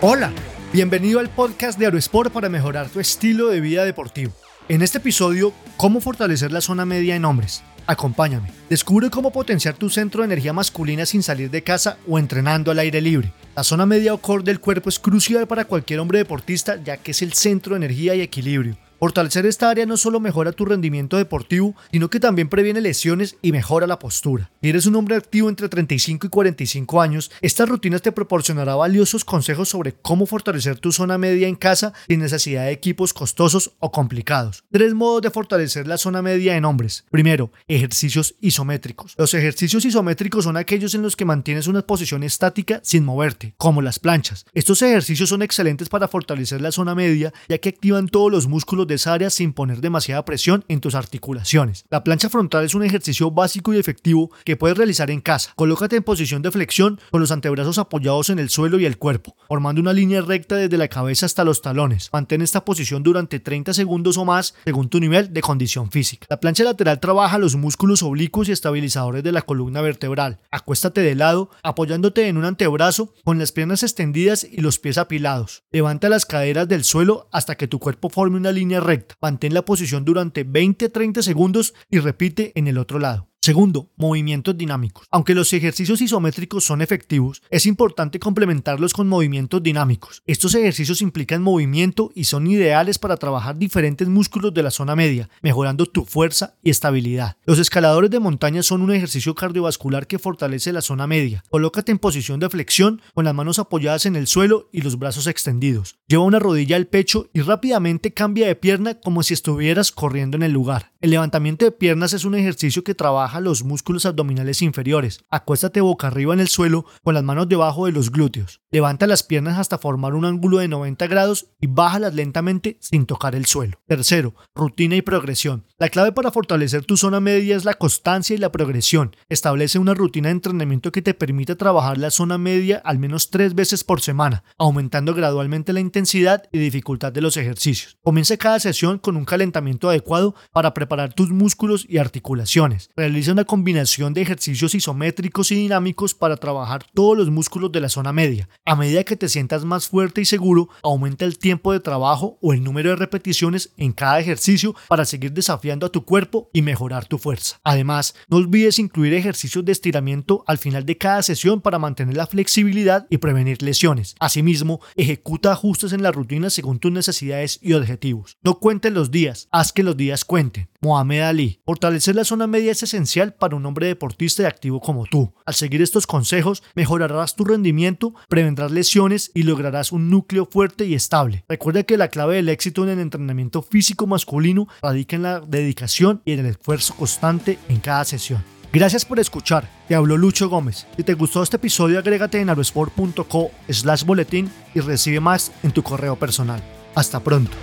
Hola, bienvenido al podcast de Aerosport para mejorar tu estilo de vida deportivo. En este episodio, ¿cómo fortalecer la zona media en hombres? Acompáñame. Descubre cómo potenciar tu centro de energía masculina sin salir de casa o entrenando al aire libre. La zona media o core del cuerpo es crucial para cualquier hombre deportista ya que es el centro de energía y equilibrio. Fortalecer esta área no solo mejora tu rendimiento deportivo, sino que también previene lesiones y mejora la postura. Si eres un hombre activo entre 35 y 45 años, estas rutinas te proporcionará valiosos consejos sobre cómo fortalecer tu zona media en casa sin necesidad de equipos costosos o complicados. Tres modos de fortalecer la zona media en hombres. Primero, ejercicios isométricos. Los ejercicios isométricos son aquellos en los que mantienes una posición estática sin moverte, como las planchas. Estos ejercicios son excelentes para fortalecer la zona media, ya que activan todos los músculos de esa área sin poner demasiada presión en tus articulaciones. La plancha frontal es un ejercicio básico y efectivo que puedes realizar en casa. Colócate en posición de flexión con los antebrazos apoyados en el suelo y el cuerpo, formando una línea recta desde la cabeza hasta los talones. Mantén esta posición durante 30 segundos o más según tu nivel de condición física. La plancha lateral trabaja los músculos oblicuos y estabilizadores de la columna vertebral. Acuéstate de lado, apoyándote en un antebrazo con las piernas extendidas y los pies apilados. Levanta las caderas del suelo hasta que tu cuerpo forme una línea recta. Mantén la posición durante 20-30 segundos y repite en el otro lado. Segundo, movimientos dinámicos. Aunque los ejercicios isométricos son efectivos, es importante complementarlos con movimientos dinámicos. Estos ejercicios implican movimiento y son ideales para trabajar diferentes músculos de la zona media, mejorando tu fuerza y estabilidad. Los escaladores de montaña son un ejercicio cardiovascular que fortalece la zona media. Colócate en posición de flexión con las manos apoyadas en el suelo y los brazos extendidos. Lleva una rodilla al pecho y rápidamente cambia de pierna como si estuvieras corriendo en el lugar. El levantamiento de piernas es un ejercicio que trabaja los músculos abdominales inferiores. Acuéstate boca arriba en el suelo con las manos debajo de los glúteos. Levanta las piernas hasta formar un ángulo de 90 grados y bájalas lentamente sin tocar el suelo. Tercero, rutina y progresión. La clave para fortalecer tu zona media es la constancia y la progresión. Establece una rutina de entrenamiento que te permita trabajar la zona media al menos tres veces por semana, aumentando gradualmente la intensidad y dificultad de los ejercicios. Comienza cada sesión con un calentamiento adecuado para preparar tus músculos y articulaciones. Realiza una combinación de ejercicios isométricos y dinámicos para trabajar todos los músculos de la zona media. A medida que te sientas más fuerte y seguro, aumenta el tiempo de trabajo o el número de repeticiones en cada ejercicio para seguir desafiando a tu cuerpo y mejorar tu fuerza. Además, no olvides incluir ejercicios de estiramiento al final de cada sesión para mantener la flexibilidad y prevenir lesiones. Asimismo, ejecuta ajustes en la rutina según tus necesidades y objetivos. No cuentes los días, haz que los días cuenten. Mohamed Ali. Fortalecer la zona media es esencial para un hombre deportista y activo como tú. Al seguir estos consejos, mejorarás tu rendimiento, prevendrás lesiones y lograrás un núcleo fuerte y estable. Recuerda que la clave del éxito en el entrenamiento físico masculino radica en la dedicación y en el esfuerzo constante en cada sesión. Gracias por escuchar. Te habló Lucho Gómez. Si te gustó este episodio, agrégate en aerosport.co slash boletín y recibe más en tu correo personal. Hasta pronto.